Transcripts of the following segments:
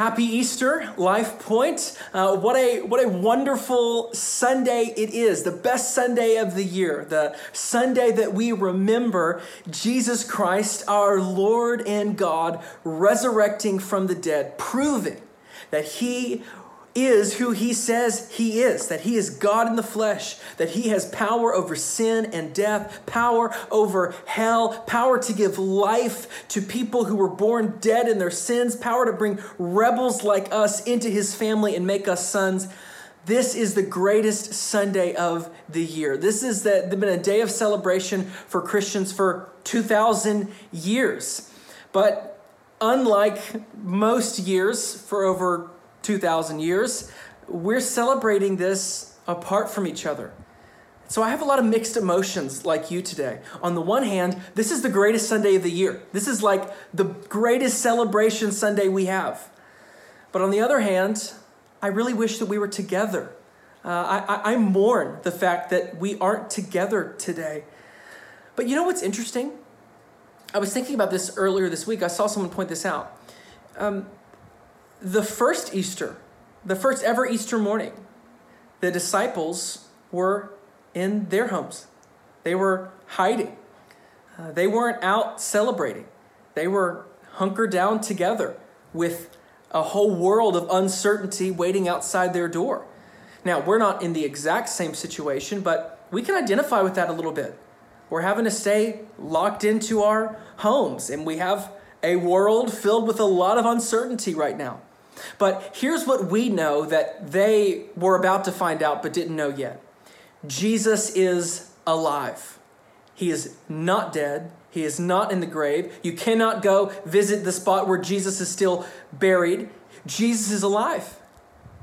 Happy Easter, Life Point. Uh, what, a, what a wonderful Sunday it is, the best Sunday of the year, the Sunday that we remember Jesus Christ, our Lord and God, resurrecting from the dead, proving that He is who he says he is that he is God in the flesh, that he has power over sin and death, power over hell, power to give life to people who were born dead in their sins, power to bring rebels like us into his family and make us sons. This is the greatest Sunday of the year. This has been a day of celebration for Christians for 2,000 years. But unlike most years for over 2,000 years, we're celebrating this apart from each other. So I have a lot of mixed emotions like you today. On the one hand, this is the greatest Sunday of the year. This is like the greatest celebration Sunday we have. But on the other hand, I really wish that we were together. Uh, I, I, mourn the fact that we aren't together today. But you know what's interesting? I was thinking about this earlier this week. I saw someone point this out. Um, the first Easter, the first ever Easter morning, the disciples were in their homes. They were hiding. Uh, they weren't out celebrating. They were hunkered down together with a whole world of uncertainty waiting outside their door. Now, we're not in the exact same situation, but we can identify with that a little bit. We're having to stay locked into our homes, and we have a world filled with a lot of uncertainty right now. But here's what we know that they were about to find out but didn't know yet Jesus is alive. He is not dead. He is not in the grave. You cannot go visit the spot where Jesus is still buried. Jesus is alive.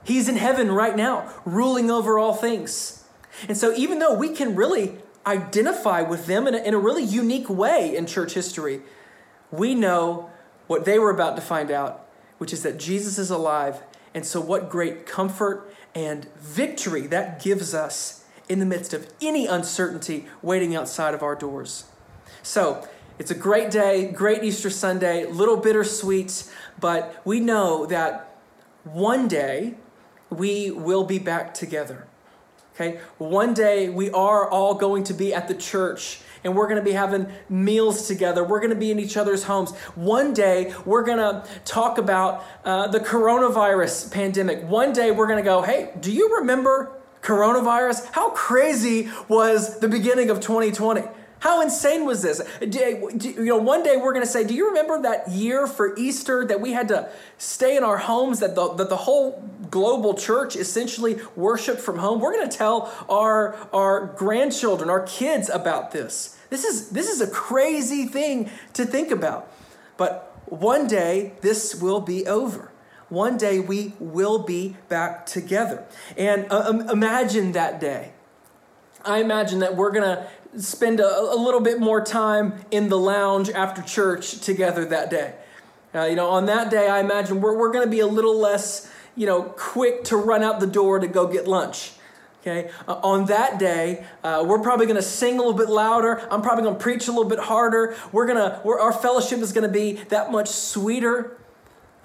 He's in heaven right now, ruling over all things. And so, even though we can really identify with them in a, in a really unique way in church history, we know what they were about to find out which is that Jesus is alive. And so, what great comfort and victory that gives us in the midst of any uncertainty waiting outside of our doors. So, it's a great day, great Easter Sunday, little bittersweet, but we know that one day we will be back together. Okay? One day we are all going to be at the church and we're going to be having meals together. We're going to be in each other's homes. One day, we're going to talk about uh, the coronavirus pandemic. One day, we're going to go, hey, do you remember coronavirus? How crazy was the beginning of 2020? How insane was this? You know, one day we're going to say, Do you remember that year for Easter that we had to stay in our homes, that the, that the whole global church essentially worshiped from home? We're going to tell our, our grandchildren, our kids about this. This is, this is a crazy thing to think about. But one day this will be over. One day we will be back together. And uh, imagine that day. I imagine that we're going to spend a, a, little bit more time in the lounge after church together that day. Uh, you know, on that day, I imagine we're, we're going to be a little less, you know, quick to run out the door to go get lunch. Okay, uh, on that day, uh, we're probably going to sing a little bit louder. I'm probably going to preach a little bit harder. We're gonna, we're, our fellowship is going to be that much sweeter.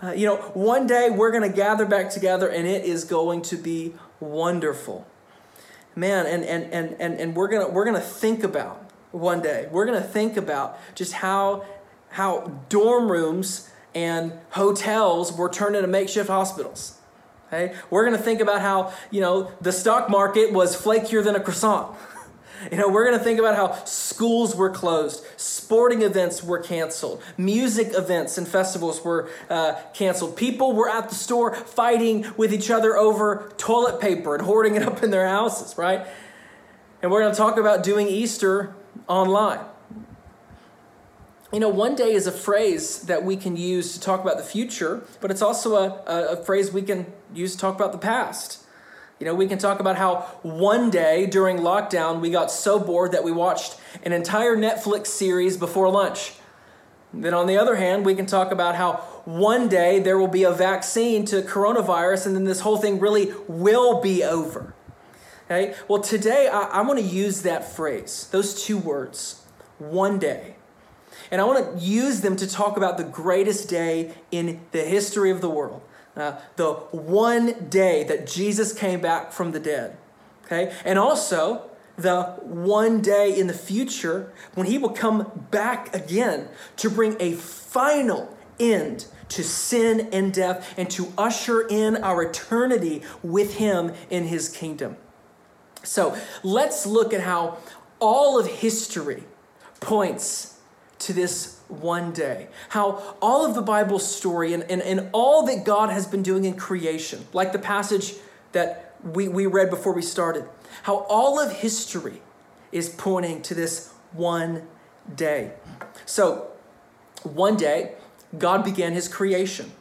Uh, you know, one day we're going to gather back together, and it is going to be wonderful man and and and and, and we're gonna we're gonna think about one day we're gonna think about just how how dorm rooms and hotels were turned into makeshift hospitals we're gonna think about how you know the stock market was flakier than a croissant You know, we're going to think about how schools were closed, sporting events were canceled, music events and festivals were uh, canceled. People were at the store fighting with each other over toilet paper and hoarding it up in their houses, right? And we're going to talk about doing Easter online. You know, one day is a phrase that we can use to talk about the future, but it's also a, a, a phrase we can use to talk about the past. You know, we can talk about how one day during lockdown we got so bored that we watched an entire Netflix series before lunch. Then, on the other hand, we can talk about how one day there will be a vaccine to coronavirus and then this whole thing really will be over. Okay? Well, today I, I want to use that phrase, those two words, one day. And I want to use them to talk about the greatest day in the history of the world uh, the one day that Jesus came back from the dead. Okay? And also the one day in the future when he will come back again to bring a final end to sin and death and to usher in our eternity with him in his kingdom. So let's look at how all of history points to this one day. How all of the Bible story and, and, and all that God has been doing in creation, like the passage that we, we read before we started, how all of history is pointing to this one day. So, one day, God began his creation.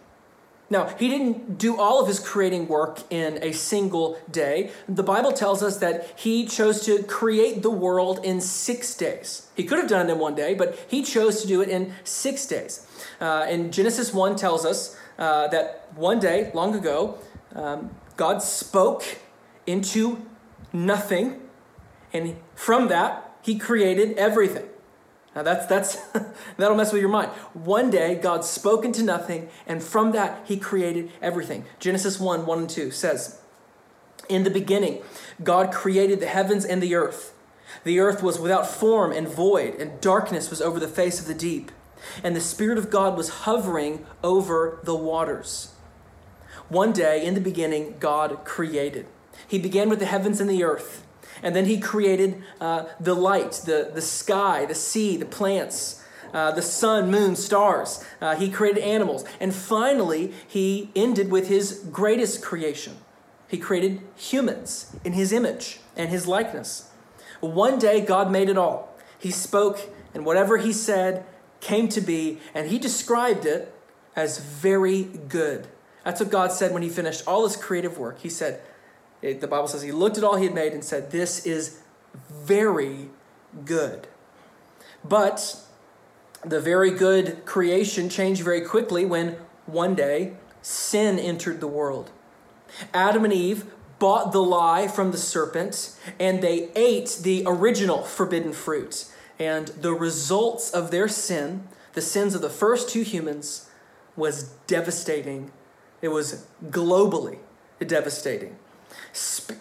Now, he didn't do all of his creating work in a single day. The Bible tells us that he chose to create the world in six days. He could have done it in one day, but he chose to do it in six days. Uh, and Genesis 1 tells us uh, that one day, long ago, um, God spoke into nothing, and from that, he created everything. Now that's that's that'll mess with your mind. One day God spoke into nothing, and from that he created everything. Genesis 1, 1 and 2 says, In the beginning, God created the heavens and the earth. The earth was without form and void, and darkness was over the face of the deep. And the Spirit of God was hovering over the waters. One day, in the beginning, God created. He began with the heavens and the earth. And then he created uh, the light, the, the sky, the sea, the plants, uh, the sun, moon, stars. Uh, he created animals. And finally, he ended with his greatest creation. He created humans in his image and his likeness. One day, God made it all. He spoke, and whatever he said came to be, and he described it as very good. That's what God said when he finished all his creative work. He said, it, the Bible says he looked at all he had made and said, This is very good. But the very good creation changed very quickly when one day sin entered the world. Adam and Eve bought the lie from the serpent and they ate the original forbidden fruit. And the results of their sin, the sins of the first two humans, was devastating. It was globally devastating.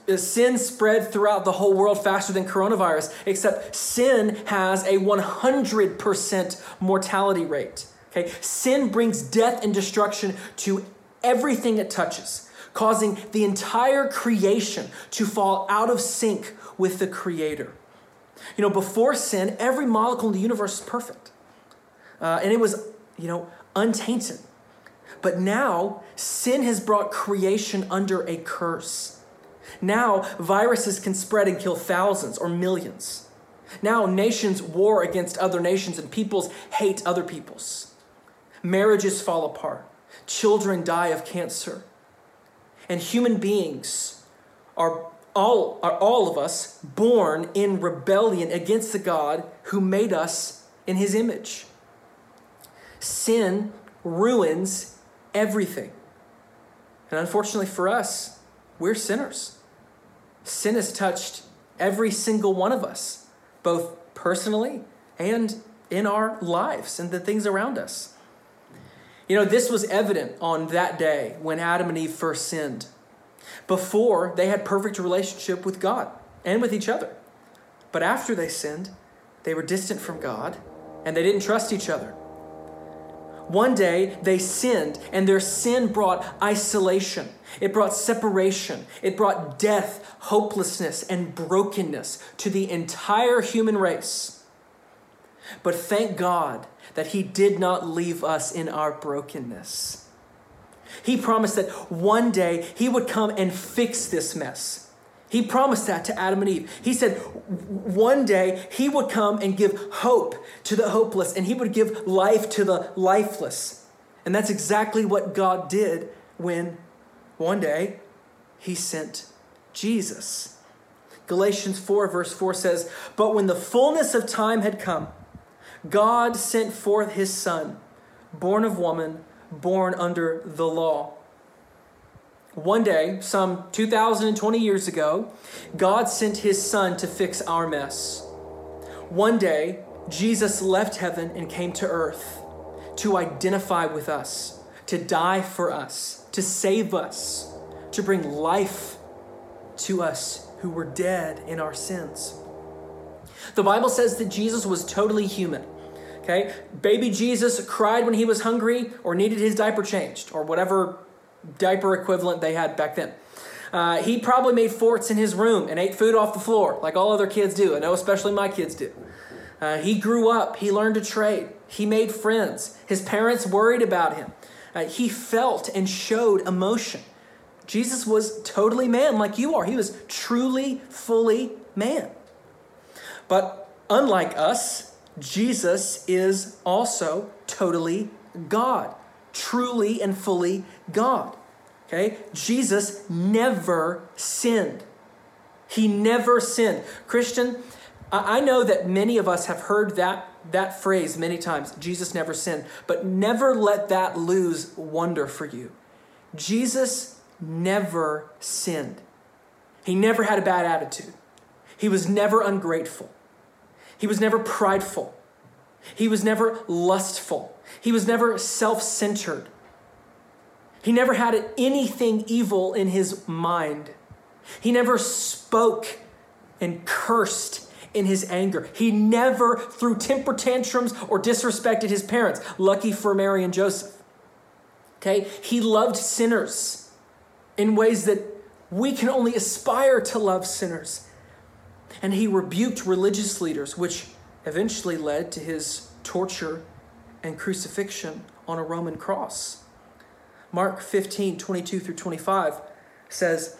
Uh, sin spread throughout the whole world faster than coronavirus, except sin has a 100% mortality rate. Okay? Sin brings death and destruction to everything it touches, causing the entire creation to fall out of sync with the Creator. You know, before sin, every molecule in the universe is perfect. Uh, and it was, you know, untainted. But now, sin has brought creation under a curse. Now, viruses can spread and kill thousands or millions. Now, nations war against other nations and peoples hate other peoples. Marriages fall apart. Children die of cancer. And human beings are all, are all of us born in rebellion against the God who made us in his image. Sin ruins everything. And unfortunately for us, we're sinners. Sin has touched every single one of us, both personally and in our lives and the things around us. You know, this was evident on that day when Adam and Eve first sinned. Before, they had perfect relationship with God and with each other. But after they sinned, they were distant from God and they didn't trust each other. One day they sinned, and their sin brought isolation. It brought separation. It brought death, hopelessness, and brokenness to the entire human race. But thank God that He did not leave us in our brokenness. He promised that one day He would come and fix this mess. He promised that to Adam and Eve. He said one day he would come and give hope to the hopeless and he would give life to the lifeless. And that's exactly what God did when one day he sent Jesus. Galatians 4, verse 4 says, But when the fullness of time had come, God sent forth his Son, born of woman, born under the law one day, some 2,020 years ago, God sent his son to fix our mess. One day, Jesus left heaven and came to earth to identify with us, to die for us, to save us, to bring life to us who were dead in our sins. The Bible says that Jesus was totally human. Okay? Baby Jesus cried when he was hungry or needed his diaper changed or whatever diaper equivalent they had back then. Uh, he probably made forts in his room and ate food off the floor like all other kids do. I know, especially my kids do. Uh, he grew up, he learned to trade, he made friends. His parents worried about him. Uh, he felt and showed emotion. Jesus was totally man like you are. He was truly, fully man. But unlike us, Jesus is also totally God, truly and fully God. Okay? Jesus never sinned. He never sinned. Christian, I know that many of us have heard that, that phrase many times Jesus never sinned, but never let that lose wonder for you. Jesus never sinned. He never had a bad attitude. He was never ungrateful. He was never prideful. He was never lustful. He was never self centered. He never had anything evil in his mind. He never spoke and cursed in his anger. He never threw temper tantrums or disrespected his parents. Lucky for Mary and Joseph. Okay? He loved sinners in ways that we can only aspire to love sinners. And he rebuked religious leaders, which eventually led to his torture and crucifixion on a Roman cross. Mark 15, 22 through 25 says,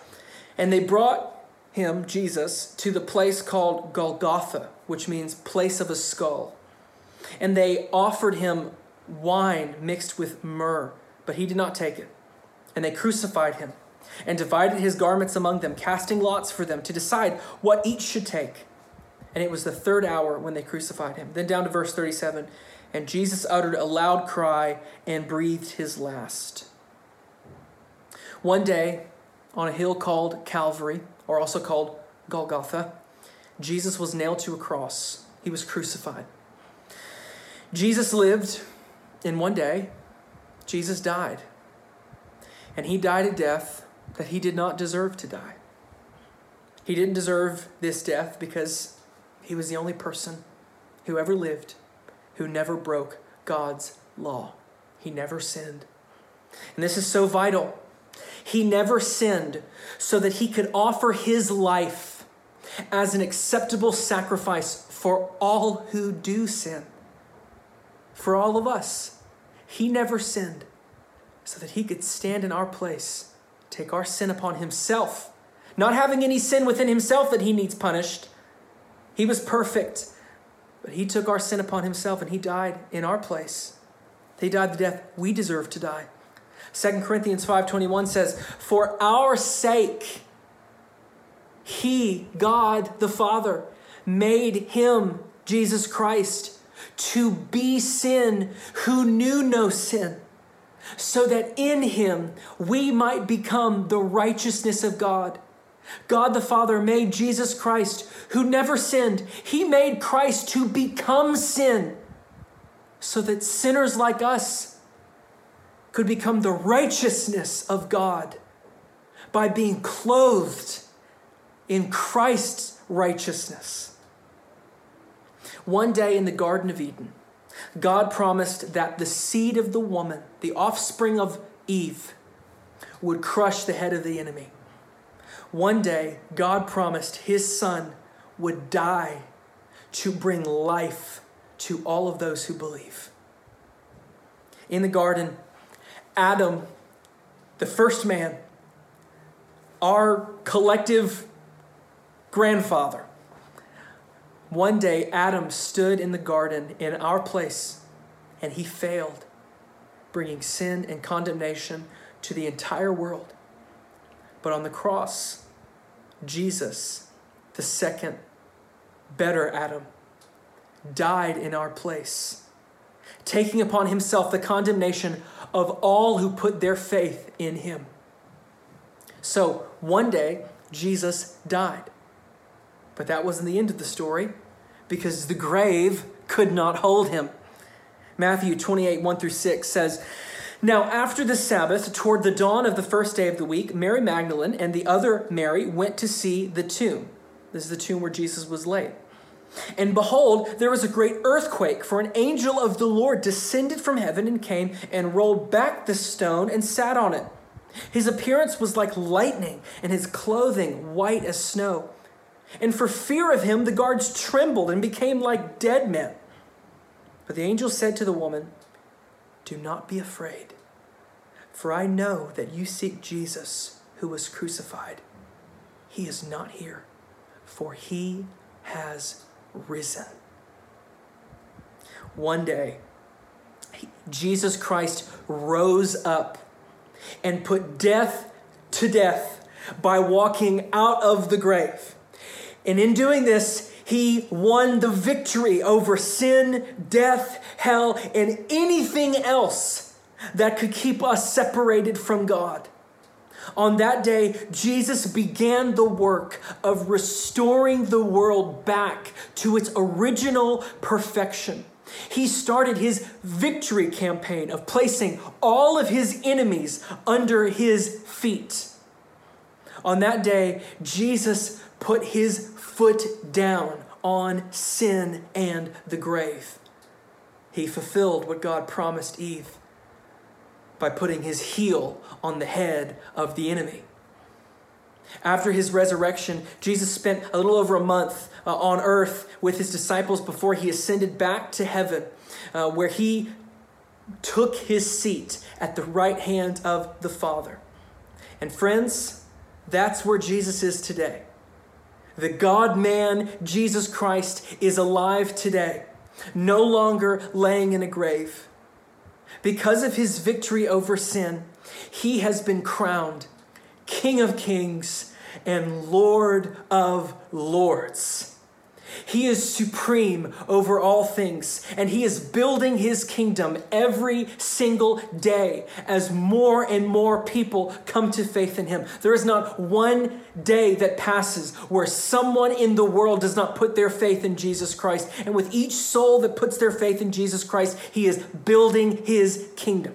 And they brought him, Jesus, to the place called Golgotha, which means place of a skull. And they offered him wine mixed with myrrh, but he did not take it. And they crucified him and divided his garments among them, casting lots for them to decide what each should take. And it was the third hour when they crucified him. Then down to verse 37 and Jesus uttered a loud cry and breathed his last. One day, on a hill called Calvary, or also called Golgotha, Jesus was nailed to a cross. He was crucified. Jesus lived and one day, Jesus died. And he died a death that he did not deserve to die. He didn't deserve this death because he was the only person who ever lived who never broke God's law. He never sinned. And this is so vital. He never sinned so that he could offer his life as an acceptable sacrifice for all who do sin. For all of us. He never sinned so that he could stand in our place, take our sin upon himself, not having any sin within himself that he needs punished. He was perfect, but he took our sin upon himself and he died in our place. He died the death we deserve to die. 2 Corinthians 5:21 says, "For our sake he, God the Father, made him, Jesus Christ, to be sin who knew no sin, so that in him we might become the righteousness of God." God the Father made Jesus Christ, who never sinned, He made Christ to become sin so that sinners like us could become the righteousness of God by being clothed in Christ's righteousness. One day in the Garden of Eden, God promised that the seed of the woman, the offspring of Eve, would crush the head of the enemy. One day, God promised his son would die to bring life to all of those who believe. In the garden, Adam, the first man, our collective grandfather, one day Adam stood in the garden in our place and he failed, bringing sin and condemnation to the entire world. But on the cross, Jesus, the second, better Adam, died in our place, taking upon himself the condemnation of all who put their faith in him. So one day, Jesus died. But that wasn't the end of the story because the grave could not hold him. Matthew 28, 1 through 6 says, Now, after the Sabbath, toward the dawn of the first day of the week, Mary Magdalene and the other Mary went to see the tomb. This is the tomb where Jesus was laid. And behold, there was a great earthquake, for an angel of the Lord descended from heaven and came and rolled back the stone and sat on it. His appearance was like lightning, and his clothing white as snow. And for fear of him, the guards trembled and became like dead men. But the angel said to the woman, do not be afraid, for I know that you seek Jesus who was crucified. He is not here, for he has risen. One day, Jesus Christ rose up and put death to death by walking out of the grave. And in doing this, he won the victory over sin, death, hell, and anything else that could keep us separated from God. On that day, Jesus began the work of restoring the world back to its original perfection. He started his victory campaign of placing all of his enemies under his feet. On that day, Jesus put his foot down on sin and the grave. He fulfilled what God promised Eve by putting his heel on the head of the enemy. After his resurrection, Jesus spent a little over a month uh, on earth with his disciples before he ascended back to heaven, uh, where he took his seat at the right hand of the Father. And friends, that's where Jesus is today. The God man, Jesus Christ, is alive today, no longer laying in a grave. Because of his victory over sin, he has been crowned King of Kings and Lord of Lords. He is supreme over all things, and He is building His kingdom every single day as more and more people come to faith in Him. There is not one day that passes where someone in the world does not put their faith in Jesus Christ. And with each soul that puts their faith in Jesus Christ, He is building His kingdom.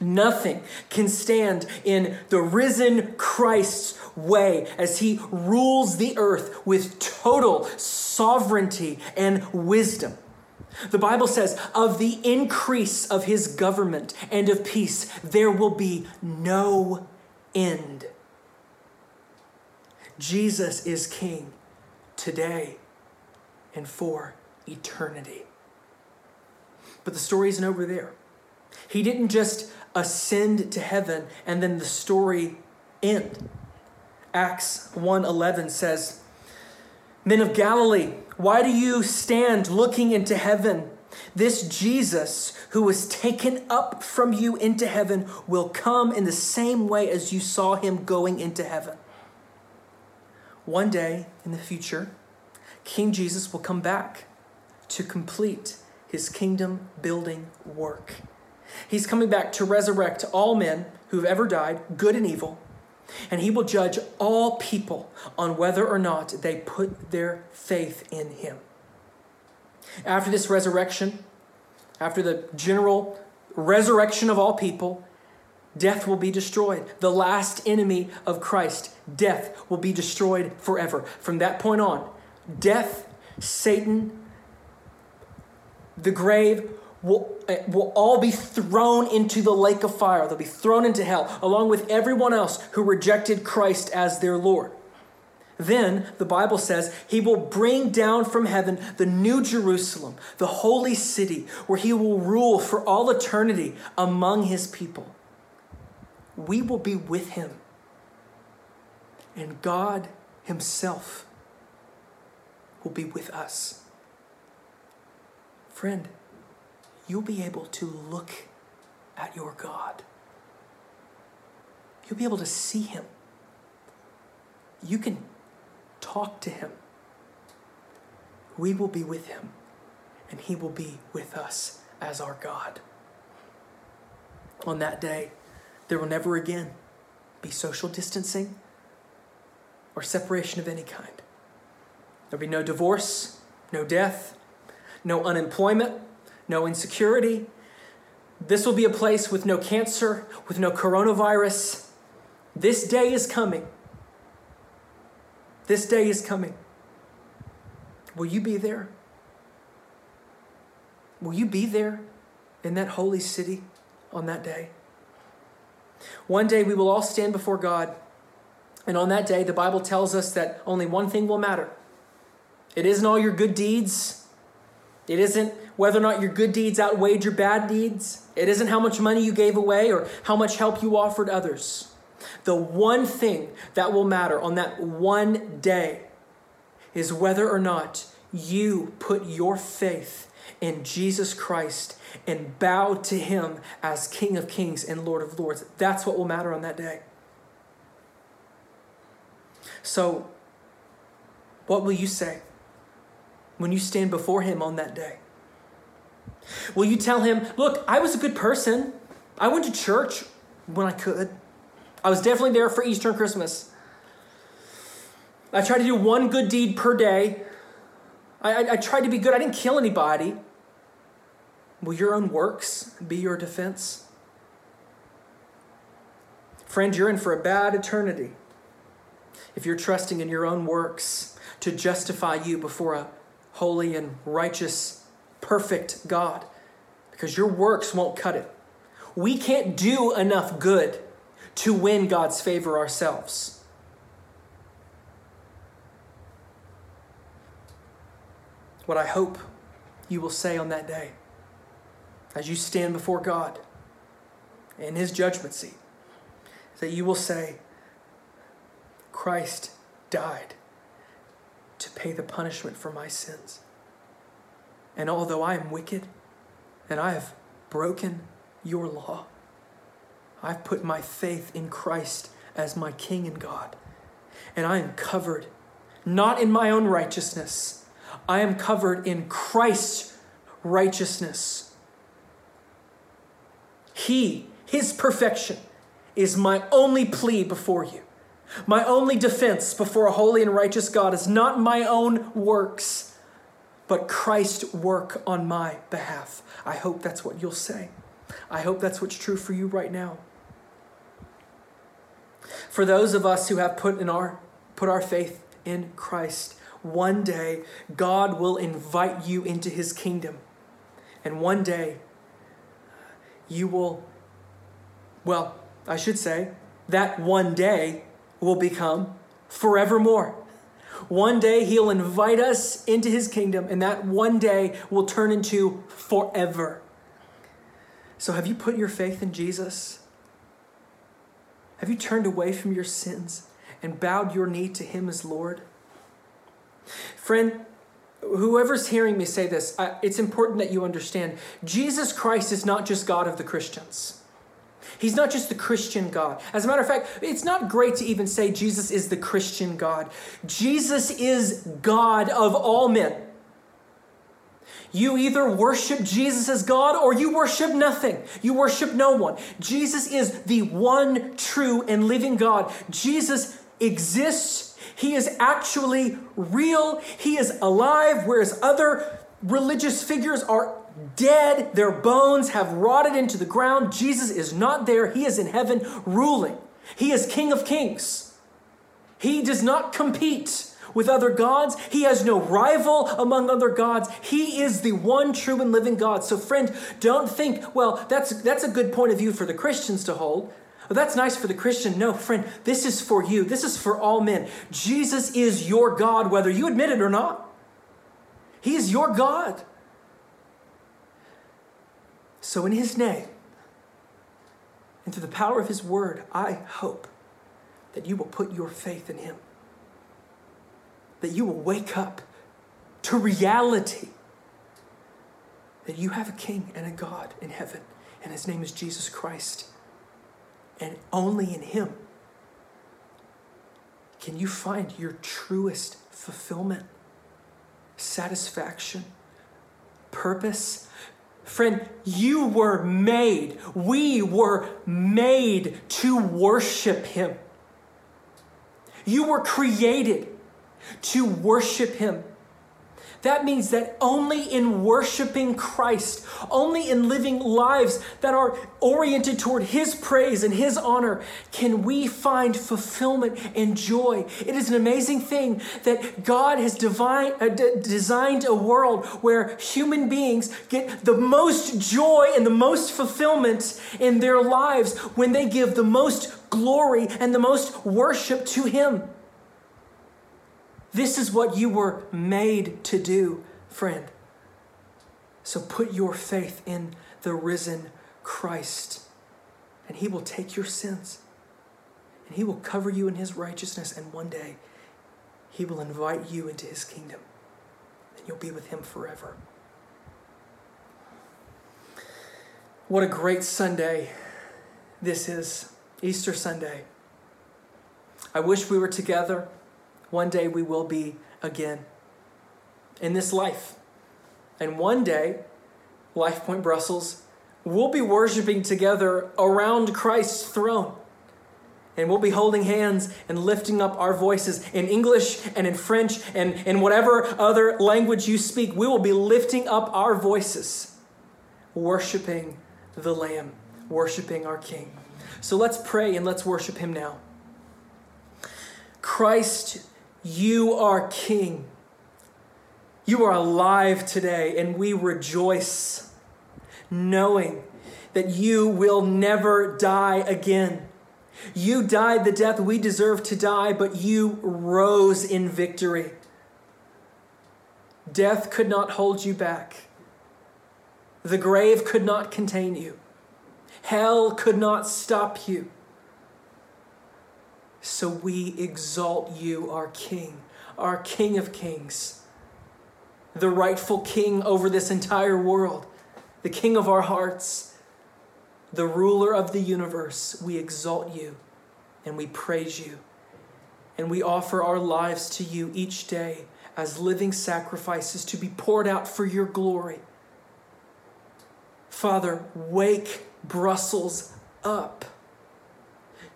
Nothing can stand in the risen Christ's way as he rules the earth with total sovereignty and wisdom. The Bible says, of the increase of his government and of peace, there will be no end. Jesus is king today and for eternity. But the story isn't over there. He didn't just ascend to heaven and then the story end. Acts 1:11 says, "Men of Galilee, why do you stand looking into heaven? This Jesus who was taken up from you into heaven will come in the same way as you saw him going into heaven." One day in the future, King Jesus will come back to complete his kingdom building work. He's coming back to resurrect all men who've ever died, good and evil, and he will judge all people on whether or not they put their faith in him. After this resurrection, after the general resurrection of all people, death will be destroyed. The last enemy of Christ, death, will be destroyed forever. From that point on, death, Satan, the grave will, eh, will all be thrown into the lake of fire. They'll be thrown into hell, along with everyone else who rejected Christ as their Lord. Then, the Bible says, he will bring down from heaven the new Jerusalem, the holy city, where he will rule for all eternity among his people. We will be with him. And God himself will be with us. Friend, you'll be able to look at your God. You'll be able to see Him. You can talk to Him. We will be with Him, and He will be with us as our God. On that day, there will never again be social distancing or separation of any kind. There'll be no divorce, no death, no unemployment, no insecurity, This will be a place with no cancer, with no coronavirus. This day is coming. This day is coming. Will you be there? Will you be there in that holy city on that day? One day we will all stand before God. And on that day, the Bible tells us that only one thing will matter. It isn't all your good deeds. It isn't whether or not your good deeds outweighed your bad deeds. It isn't how much money you gave away or how much help you offered others. The one thing that will matter on that one day is whether or not you put your faith in Jesus Christ and bow to him as King of Kings and Lord of Lords. That's what will matter on that day. So, what will you say when you stand before him on that day? Will you tell him, Look, I was a good person. I went to church when I could. I was definitely there for Easter and Christmas. I tried to do one good deed per day. I, I, I tried to be good. I didn't kill anybody. Will your own works be your defense? Friend, you're in for a bad eternity if you're trusting in your own works to justify you before a holy and righteous, perfect God, because your works won't cut it. We can't do enough good to win God's favor ourselves. What I hope you will say on that day as you stand before God in His judgment seat that you will say, Christ died to pay the punishment for my sins. And although I am wicked and I have broken your law, I've put my faith in Christ as my King and God. And I am covered not in my own righteousness, I am covered in Christ's righteousness. He, His perfection, is my only plea before you. My only defense before a holy and righteous God is not my own works, but Christ's work on my behalf. I hope that's what you'll say. I hope that's what's true for you right now. For those of us who have put in our put our faith in Christ, one day God will invite you into his kingdom. And one day you will well, I should say that one day will become forevermore. One day he'll invite us into his kingdom, and that one day will turn into forever. So, have you put your faith in Jesus? Have you turned away from your sins and bowed your knee to Him as Lord? Friend, whoever's hearing me say this, it's important that you understand Jesus Christ is not just God of the Christians. He's not just the Christian God. As a matter of fact, it's not great to even say Jesus is the Christian God. Jesus is God of all men. You either worship Jesus as God or you worship nothing. You worship no one. Jesus is the one true and living God. Jesus exists. He is actually real. He is alive, whereas other religious figures are dead. Their bones have rotted into the ground. Jesus is not there. He is in heaven ruling. He is King of kings. He does not compete with other gods. He has no rival among other gods. He is the one true and living God. So, friend, don't think, well, that's, that's a good point of view for the Christians to hold. Well, that's nice for the Christian. No, friend, this is for you. This is for all men. Jesus is your God, whether you admit it or not. He is your God. So, in His name, and through the power of His word, I hope that you will put your faith in Him that you will wake up to reality that you have a king and a God in heaven, and his name is Jesus Christ. And only in him can you find your truest fulfillment, satisfaction, purpose. Friend, you were made, we were made to worship him. You were created to worship Him. That means that only in worshiping Christ, only in living lives that are oriented toward His praise and His honor, can we find fulfillment and joy. It is an amazing thing that God has divine, uh, d- designed a world where human beings get the most joy and the most fulfillment in their lives when they give the most glory and the most worship to Him. This is what you were made to do, friend. So put your faith in the risen Christ, and He will take your sins, and He will cover you in His righteousness, and one day He will invite you into His kingdom, and you'll be with Him forever. What a great Sunday this is, Easter Sunday. I wish we were together. One day we will be again in this life. And one day, Life Point Brussels, we'll be worshiping together around Christ's throne. And we'll be holding hands and lifting up our voices in English and in French and in whatever other language you speak. We will be lifting up our voices, worshiping the Lamb, worshiping our King. So let's pray and let's worship Him now. Christ you are King. You are alive today, and we rejoice knowing that you will never die again. You died the death we deserve to die, but you rose in victory. Death could not hold you back. The grave could not contain you. Hell could not stop you. So we exalt you, our King, our King of Kings, the rightful King over this entire world, the King of our hearts, the ruler of the universe. We exalt you and we praise you. And we offer our lives to you each day as living sacrifices to be poured out for your glory. Father, wake Brussels up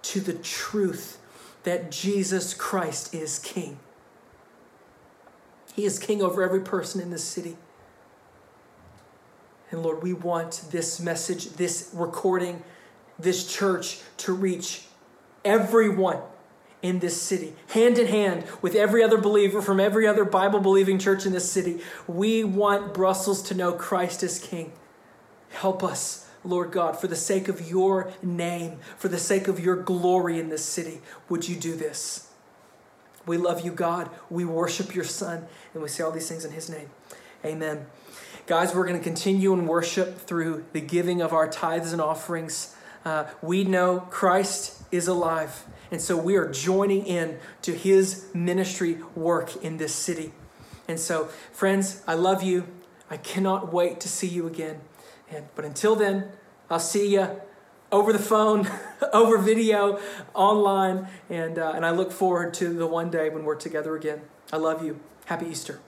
to the truth that Jesus Christ is King. He is King over every person in this city. And Lord, we want this message, this recording, this church to reach everyone in this city, hand in hand with every other believer from every other Bible believing church in this city. We want Brussels to know Christ is King. Help us Lord God, for the sake of your name, for the sake of your glory in this city, would you do this? We love you, God. We worship your Son, and we say all these things in his name. Amen. Guys, we're going to continue in worship through the giving of our tithes and offerings. Uh, we know Christ is alive, and so we are joining in to his ministry work in this city. And so, friends, I love you. I cannot wait to see you again. And, but until then, I'll see you over the phone, over video, online, and, uh, and I look forward to the one day when we're together again. I love you. Happy Easter.